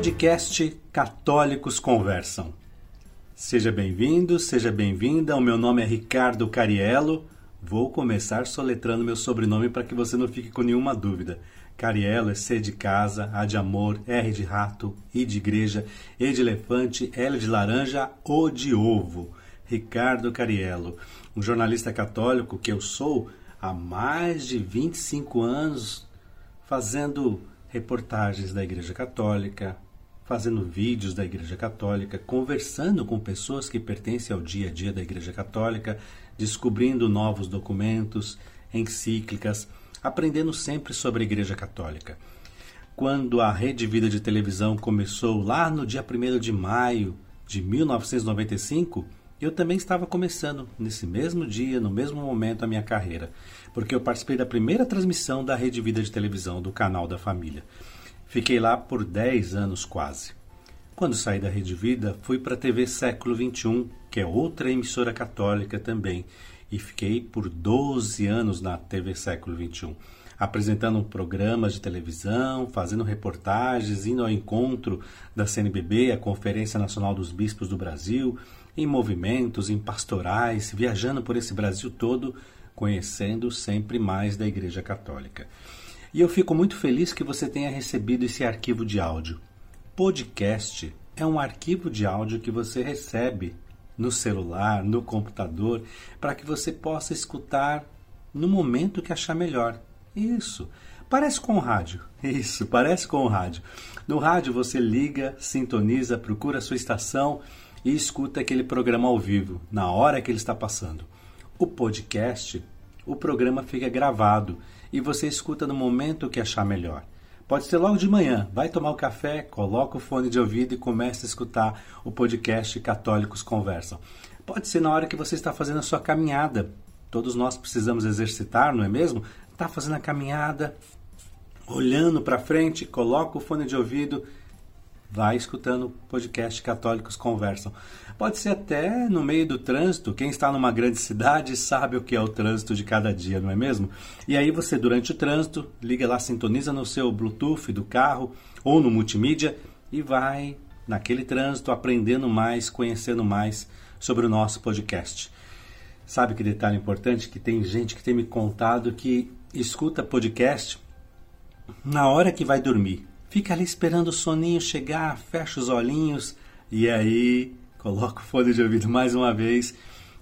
Podcast Católicos Conversam. Seja bem-vindo, seja bem-vinda. O meu nome é Ricardo Cariello. Vou começar soletrando meu sobrenome para que você não fique com nenhuma dúvida. Cariello é C de casa, A de amor, R de rato, I de igreja, E de elefante, L de laranja, O de ovo. Ricardo Cariello, um jornalista católico que eu sou há mais de 25 anos, fazendo reportagens da Igreja Católica, fazendo vídeos da Igreja Católica, conversando com pessoas que pertencem ao dia a dia da Igreja Católica, descobrindo novos documentos, encíclicas, aprendendo sempre sobre a Igreja Católica. Quando a Rede Vida de Televisão começou lá no dia 1 de maio de 1995, eu também estava começando nesse mesmo dia, no mesmo momento, a minha carreira, porque eu participei da primeira transmissão da Rede Vida de Televisão, do canal da família. Fiquei lá por 10 anos quase. Quando saí da Rede Vida, fui para a TV Século XXI, que é outra emissora católica também, e fiquei por 12 anos na TV Século XXI, apresentando programas de televisão, fazendo reportagens, indo ao encontro da CNBB, a Conferência Nacional dos Bispos do Brasil, em movimentos, em pastorais, viajando por esse Brasil todo, conhecendo sempre mais da Igreja Católica. E eu fico muito feliz que você tenha recebido esse arquivo de áudio. Podcast é um arquivo de áudio que você recebe no celular, no computador, para que você possa escutar no momento que achar melhor. Isso. Parece com o rádio. Isso, parece com o rádio. No rádio você liga, sintoniza, procura a sua estação e escuta aquele programa ao vivo, na hora que ele está passando. O podcast, o programa fica gravado e você escuta no momento que achar melhor. Pode ser logo de manhã, vai tomar o um café, coloca o fone de ouvido e começa a escutar o podcast Católicos Conversam. Pode ser na hora que você está fazendo a sua caminhada. Todos nós precisamos exercitar, não é mesmo? Está fazendo a caminhada, olhando para frente, coloca o fone de ouvido vai escutando o podcast Católicos Conversam. Pode ser até no meio do trânsito, quem está numa grande cidade sabe o que é o trânsito de cada dia, não é mesmo? E aí você, durante o trânsito, liga lá, sintoniza no seu Bluetooth do carro ou no multimídia e vai naquele trânsito aprendendo mais, conhecendo mais sobre o nosso podcast. Sabe que detalhe importante? Que tem gente que tem me contado que escuta podcast na hora que vai dormir fica ali esperando o soninho chegar, fecha os olhinhos e aí coloca o fone de ouvido mais uma vez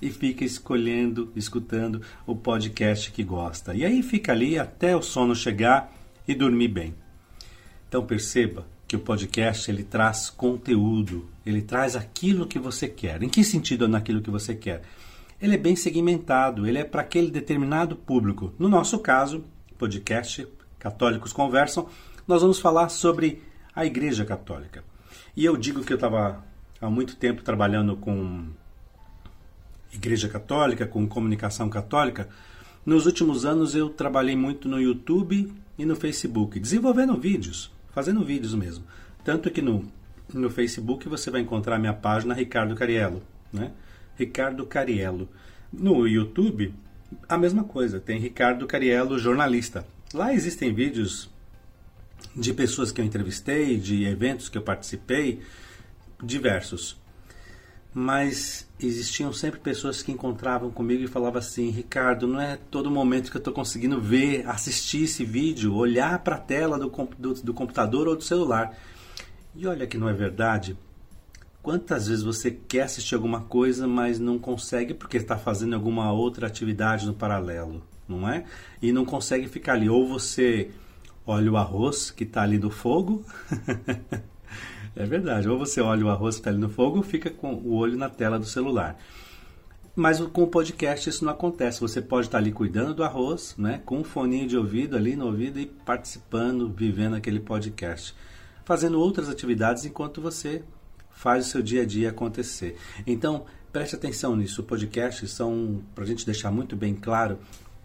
e fica escolhendo, escutando o podcast que gosta. E aí fica ali até o sono chegar e dormir bem. Então perceba que o podcast ele traz conteúdo, ele traz aquilo que você quer. Em que sentido naquilo que você quer? Ele é bem segmentado, ele é para aquele determinado público. No nosso caso, podcast Católicos Conversam, nós vamos falar sobre a Igreja Católica. E eu digo que eu estava há muito tempo trabalhando com Igreja Católica, com comunicação católica. Nos últimos anos eu trabalhei muito no YouTube e no Facebook, desenvolvendo vídeos, fazendo vídeos mesmo. Tanto que no, no Facebook você vai encontrar minha página Ricardo Cariello, né? Ricardo Cariello. No YouTube, a mesma coisa, tem Ricardo Cariello, jornalista. Lá existem vídeos de pessoas que eu entrevistei, de eventos que eu participei, diversos. Mas existiam sempre pessoas que encontravam comigo e falavam assim: Ricardo, não é todo momento que eu estou conseguindo ver, assistir esse vídeo, olhar para a tela do, do, do computador ou do celular. E olha que não é verdade. Quantas vezes você quer assistir alguma coisa, mas não consegue porque está fazendo alguma outra atividade no paralelo, não é? E não consegue ficar ali. Ou você olha o arroz que está ali no fogo. é verdade. Ou você olha o arroz que está ali no fogo ou fica com o olho na tela do celular. Mas com o podcast isso não acontece. Você pode estar tá ali cuidando do arroz, né, com um foninho de ouvido ali no ouvido e participando, vivendo aquele podcast, fazendo outras atividades enquanto você faz o seu dia a dia acontecer. Então, preste atenção nisso. O podcast são, para a gente deixar muito bem claro,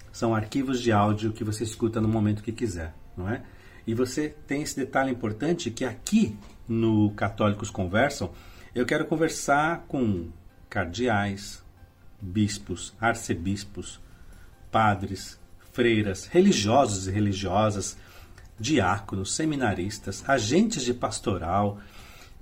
são arquivos de áudio que você escuta no momento que quiser não é? E você tem esse detalhe importante que aqui no Católicos Conversam, eu quero conversar com cardeais, bispos, arcebispos, padres, freiras, religiosos e religiosas, diáconos, seminaristas, agentes de pastoral,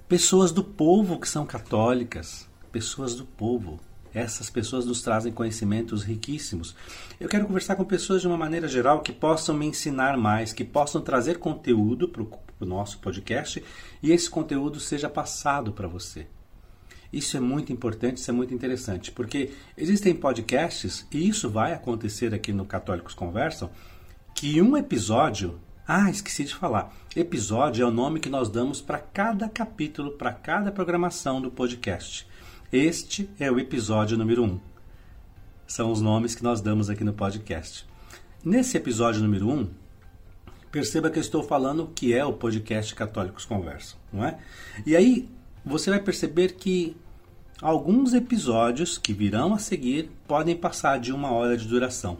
pessoas do povo que são católicas, pessoas do povo. Essas pessoas nos trazem conhecimentos riquíssimos. Eu quero conversar com pessoas de uma maneira geral que possam me ensinar mais, que possam trazer conteúdo para o nosso podcast e esse conteúdo seja passado para você. Isso é muito importante, isso é muito interessante, porque existem podcasts, e isso vai acontecer aqui no Católicos Conversam, que um episódio. Ah, esqueci de falar. Episódio é o nome que nós damos para cada capítulo, para cada programação do podcast. Este é o episódio número 1. Um. São os nomes que nós damos aqui no podcast. Nesse episódio número 1, um, perceba que eu estou falando o que é o podcast Católicos Conversam, não é? E aí você vai perceber que alguns episódios que virão a seguir podem passar de uma hora de duração.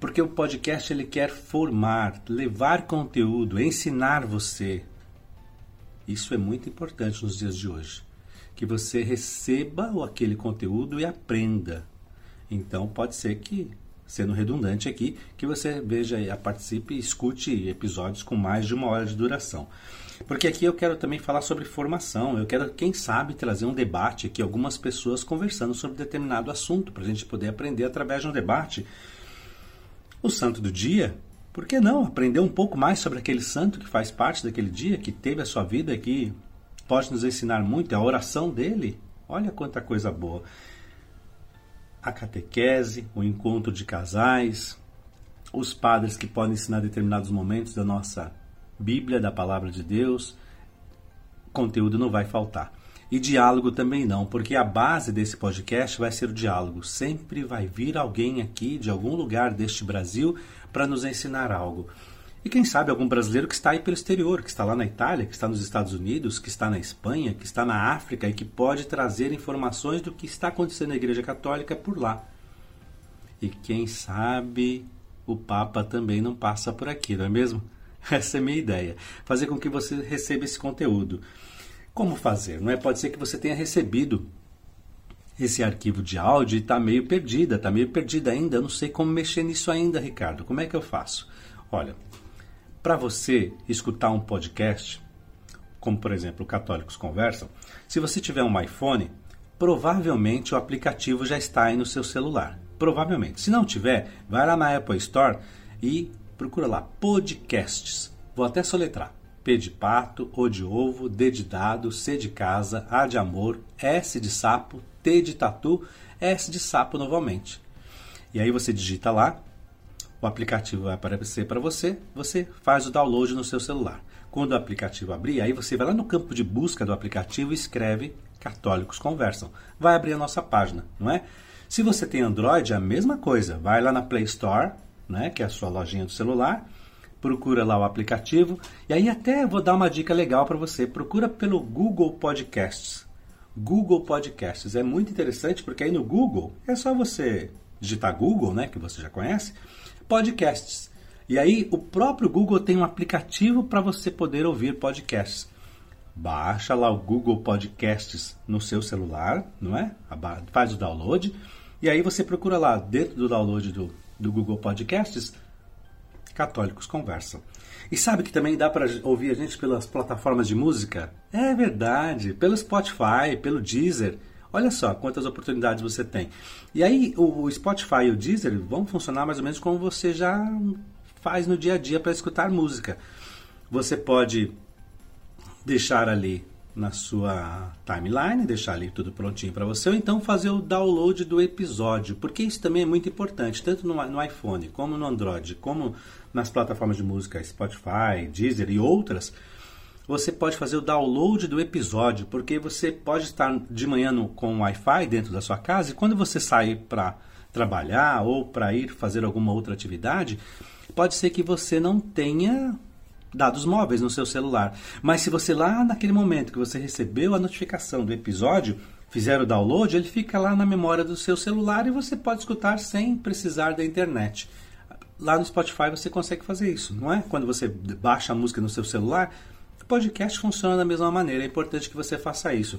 Porque o podcast ele quer formar, levar conteúdo, ensinar você. Isso é muito importante nos dias de hoje que você receba aquele conteúdo e aprenda. Então pode ser que, sendo redundante aqui, que você veja, participe e escute episódios com mais de uma hora de duração. Porque aqui eu quero também falar sobre formação. Eu quero, quem sabe, trazer um debate aqui, algumas pessoas conversando sobre determinado assunto, para a gente poder aprender através de um debate. O santo do dia, por que não aprender um pouco mais sobre aquele santo que faz parte daquele dia, que teve a sua vida aqui pode nos ensinar muito, a oração dele, olha quanta coisa boa. A catequese, o encontro de casais, os padres que podem ensinar determinados momentos da nossa Bíblia, da palavra de Deus, conteúdo não vai faltar. E diálogo também não, porque a base desse podcast vai ser o diálogo. Sempre vai vir alguém aqui de algum lugar deste Brasil para nos ensinar algo. E quem sabe algum brasileiro que está aí pelo exterior, que está lá na Itália, que está nos Estados Unidos, que está na Espanha, que está na África e que pode trazer informações do que está acontecendo na Igreja Católica por lá. E quem sabe o Papa também não passa por aqui, não é mesmo? Essa é a minha ideia. Fazer com que você receba esse conteúdo. Como fazer? Não é? Pode ser que você tenha recebido esse arquivo de áudio e está meio perdida, está meio perdida ainda. Eu não sei como mexer nisso ainda, Ricardo. Como é que eu faço? Olha, para você escutar um podcast, como por exemplo Católicos Conversam, se você tiver um iPhone, provavelmente o aplicativo já está aí no seu celular. Provavelmente. Se não tiver, vai lá na Apple Store e procura lá podcasts. Vou até soletrar. P de pato, O de ovo, D de dado, C de casa, A de amor, S de sapo, T de tatu, S de sapo novamente. E aí você digita lá o aplicativo vai aparecer para você, você faz o download no seu celular. Quando o aplicativo abrir, aí você vai lá no campo de busca do aplicativo e escreve Católicos Conversam. Vai abrir a nossa página, não é? Se você tem Android, é a mesma coisa. Vai lá na Play Store, né, que é a sua lojinha do celular, procura lá o aplicativo. E aí até vou dar uma dica legal para você. Procura pelo Google Podcasts. Google Podcasts é muito interessante porque aí no Google é só você digitar Google, né, que você já conhece, podcasts. E aí o próprio Google tem um aplicativo para você poder ouvir podcasts. Baixa lá o Google Podcasts no seu celular, não é? Faz o download e aí você procura lá dentro do download do, do Google Podcasts Católicos Conversam. E sabe que também dá para ouvir a gente pelas plataformas de música? É verdade, pelo Spotify, pelo Deezer. Olha só quantas oportunidades você tem. E aí o Spotify e o Deezer vão funcionar mais ou menos como você já faz no dia a dia para escutar música. Você pode deixar ali na sua timeline, deixar ali tudo prontinho para você, ou então fazer o download do episódio, porque isso também é muito importante, tanto no, no iPhone, como no Android, como nas plataformas de música Spotify, Deezer e outras você pode fazer o download do episódio, porque você pode estar de manhã no, com Wi-Fi dentro da sua casa e quando você sair para trabalhar ou para ir fazer alguma outra atividade, pode ser que você não tenha dados móveis no seu celular. Mas se você lá naquele momento que você recebeu a notificação do episódio, fizer o download, ele fica lá na memória do seu celular e você pode escutar sem precisar da internet. Lá no Spotify você consegue fazer isso, não é? Quando você baixa a música no seu celular, podcast funciona da mesma maneira, é importante que você faça isso.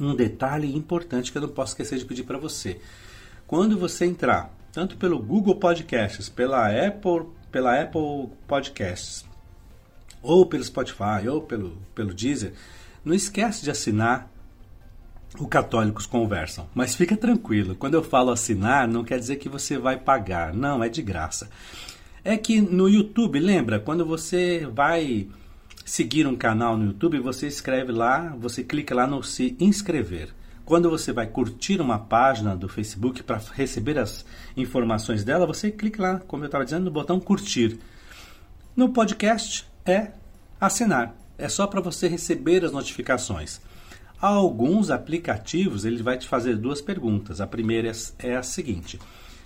Um detalhe importante que eu não posso esquecer de pedir para você. Quando você entrar, tanto pelo Google Podcasts, pela Apple, pela Apple Podcasts ou pelo Spotify, ou pelo, pelo Deezer, não esquece de assinar o Católicos Conversam. Mas fica tranquilo, quando eu falo assinar, não quer dizer que você vai pagar. Não, é de graça. É que no YouTube, lembra, quando você vai seguir um canal no YouTube, você escreve lá, você clica lá no se inscrever. Quando você vai curtir uma página do Facebook para receber as informações dela, você clica lá, como eu estava dizendo, no botão curtir. No podcast é assinar. É só para você receber as notificações. Alguns aplicativos ele vai te fazer duas perguntas. A primeira é a seguinte: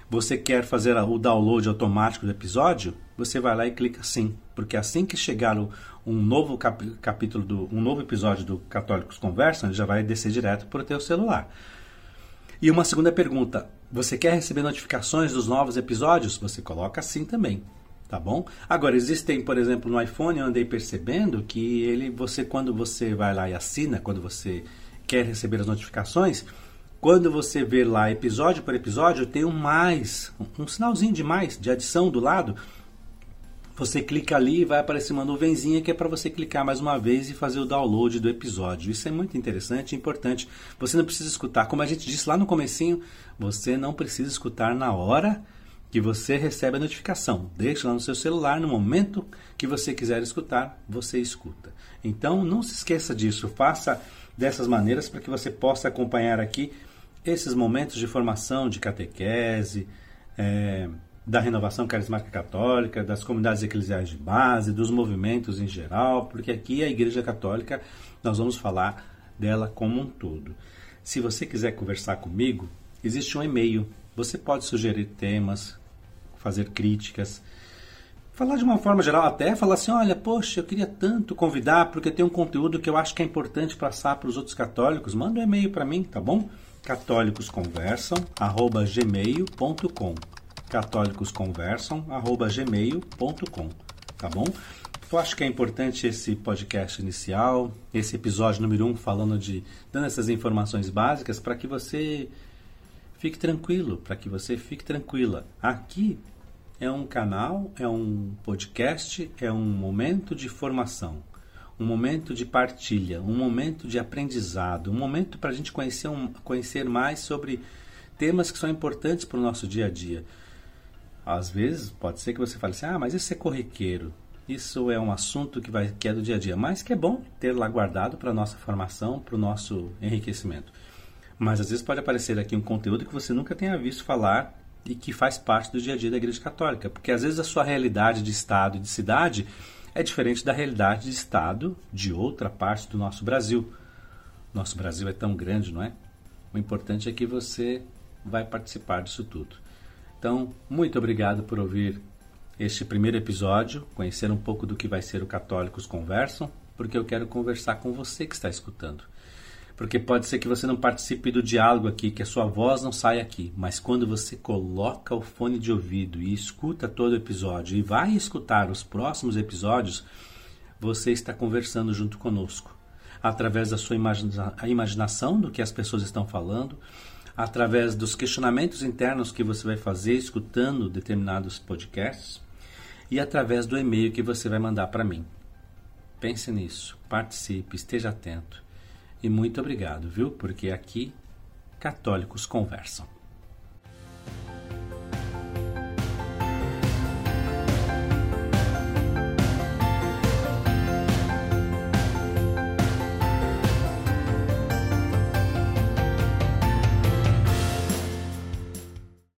você quer fazer o download automático do episódio? Você vai lá e clica sim, porque assim que chegar um novo cap capítulo, do, um novo episódio do Católicos Conversam, ele já vai descer direto para o teu celular. E uma segunda pergunta: você quer receber notificações dos novos episódios? Você coloca sim também, tá bom? Agora existem, por exemplo, no iPhone eu andei percebendo que ele, você quando você vai lá e assina, quando você quer receber as notificações, quando você vê lá episódio por episódio, tem um mais, um sinalzinho de mais, de adição do lado. Você clica ali e vai aparecer uma nuvenzinha que é para você clicar mais uma vez e fazer o download do episódio. Isso é muito interessante e importante. Você não precisa escutar, como a gente disse lá no comecinho, você não precisa escutar na hora que você recebe a notificação. Deixa lá no seu celular, no momento que você quiser escutar, você escuta. Então não se esqueça disso, faça dessas maneiras para que você possa acompanhar aqui esses momentos de formação de catequese, é, da renovação carismática católica, das comunidades eclesiais de base, dos movimentos em geral, porque aqui a Igreja Católica nós vamos falar dela como um todo. Se você quiser conversar comigo, existe um e-mail. Você pode sugerir temas, fazer críticas, falar de uma forma geral, até falar assim: olha, poxa, eu queria tanto convidar porque tem um conteúdo que eu acho que é importante passar para os outros católicos. Manda um e-mail para mim, tá bom? católicosconversam@gmail.com católicosconversam@gmail.com, tá bom? Eu acho que é importante esse podcast inicial, esse episódio número 1 um, falando de dando essas informações básicas para que você fique tranquilo, para que você fique tranquila. Aqui é um canal, é um podcast, é um momento de formação um momento de partilha, um momento de aprendizado, um momento para a gente conhecer, um, conhecer mais sobre temas que são importantes para o nosso dia a dia. Às vezes pode ser que você fale assim, ah, mas isso é corriqueiro, isso é um assunto que, vai, que é do dia a dia, mas que é bom ter lá guardado para a nossa formação, para o nosso enriquecimento. Mas às vezes pode aparecer aqui um conteúdo que você nunca tenha visto falar e que faz parte do dia a dia da Igreja Católica, porque às vezes a sua realidade de estado e de cidade é diferente da realidade de Estado de outra parte do nosso Brasil. Nosso Brasil é tão grande, não é? O importante é que você vai participar disso tudo. Então, muito obrigado por ouvir este primeiro episódio, conhecer um pouco do que vai ser o Católicos Conversam, porque eu quero conversar com você que está escutando. Porque pode ser que você não participe do diálogo aqui, que a sua voz não saia aqui, mas quando você coloca o fone de ouvido e escuta todo o episódio e vai escutar os próximos episódios, você está conversando junto conosco, através da sua imagina imaginação do que as pessoas estão falando, através dos questionamentos internos que você vai fazer escutando determinados podcasts e através do e-mail que você vai mandar para mim. Pense nisso, participe, esteja atento. E muito obrigado, viu? Porque aqui católicos conversam.